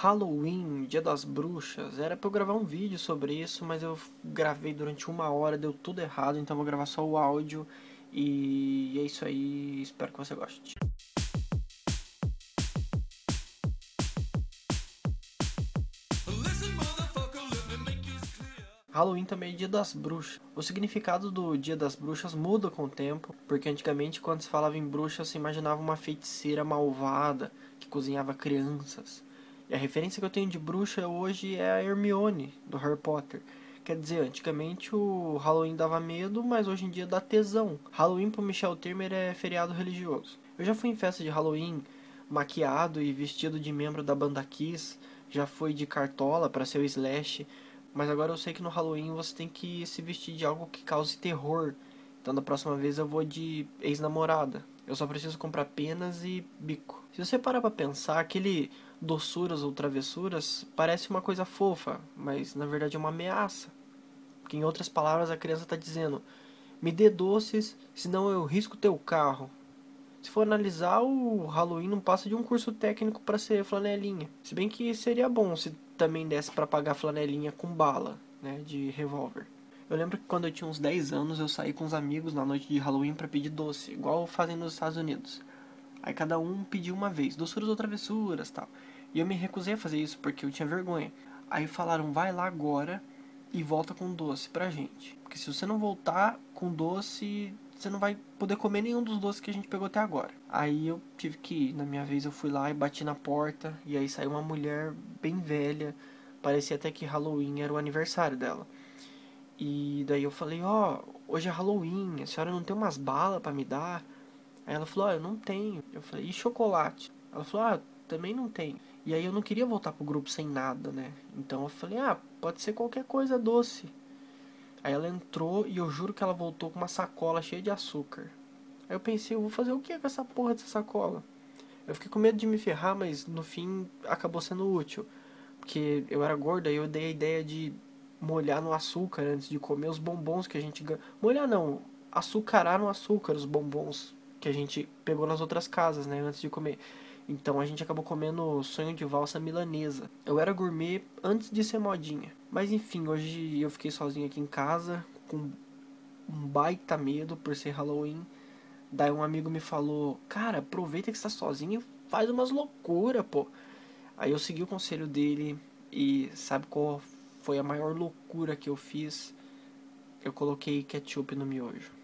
Halloween, Dia das Bruxas, era pra eu gravar um vídeo sobre isso, mas eu gravei durante uma hora, deu tudo errado, então vou gravar só o áudio. E é isso aí, espero que você goste. Halloween também é Dia das Bruxas. O significado do Dia das Bruxas muda com o tempo, porque antigamente quando se falava em bruxa se imaginava uma feiticeira malvada que cozinhava crianças. E a referência que eu tenho de bruxa hoje é a Hermione, do Harry Potter. Quer dizer, antigamente o Halloween dava medo, mas hoje em dia dá tesão. Halloween pro Michel Temer é feriado religioso. Eu já fui em festa de Halloween maquiado e vestido de membro da banda Kiss, já fui de cartola para ser o Slash, mas agora eu sei que no Halloween você tem que se vestir de algo que cause terror. Então da próxima vez eu vou de ex-namorada. Eu só preciso comprar penas e bico. Se você parar pra pensar, aquele doçuras ou travessuras parece uma coisa fofa, mas na verdade é uma ameaça. Porque em outras palavras a criança está dizendo: me dê doces, senão eu risco teu carro. Se for analisar, o Halloween não passa de um curso técnico para ser flanelinha. Se bem que seria bom se também desse para pagar flanelinha com bala, né, de revólver. Eu lembro que quando eu tinha uns 10 anos, eu saí com os amigos na noite de Halloween para pedir doce, igual fazem nos Estados Unidos. Aí cada um pediu uma vez, doçuras ou travessuras, tal. E eu me recusei a fazer isso porque eu tinha vergonha. Aí falaram: "Vai lá agora e volta com doce pra gente. Porque se você não voltar com doce, você não vai poder comer nenhum dos doces que a gente pegou até agora. Aí eu tive que ir. Na minha vez eu fui lá e bati na porta. E aí saiu uma mulher bem velha. Parecia até que Halloween era o aniversário dela. E daí eu falei, ó, oh, hoje é Halloween, a senhora não tem umas balas para me dar? Aí ela falou, oh, eu não tenho. Eu falei, e chocolate? Ela falou, ah, também não tenho. E aí eu não queria voltar pro grupo sem nada, né? Então eu falei, ah, pode ser qualquer coisa doce. Aí ela entrou e eu juro que ela voltou com uma sacola cheia de açúcar. Aí eu pensei, eu vou fazer o que com essa porra dessa sacola? Eu fiquei com medo de me ferrar, mas no fim acabou sendo útil. Porque eu era gorda e eu dei a ideia de molhar no açúcar antes de comer os bombons que a gente ganha. Molhar não, açucarar no açúcar os bombons que a gente pegou nas outras casas, né, antes de comer. Então a gente acabou comendo sonho de valsa milanesa. Eu era gourmet antes de ser modinha. Mas enfim, hoje eu fiquei sozinho aqui em casa com um baita medo por ser Halloween. Daí um amigo me falou: "Cara, aproveita que está sozinho faz umas loucura, pô". Aí eu segui o conselho dele e sabe qual foi a maior loucura que eu fiz. Eu coloquei ketchup no miojo.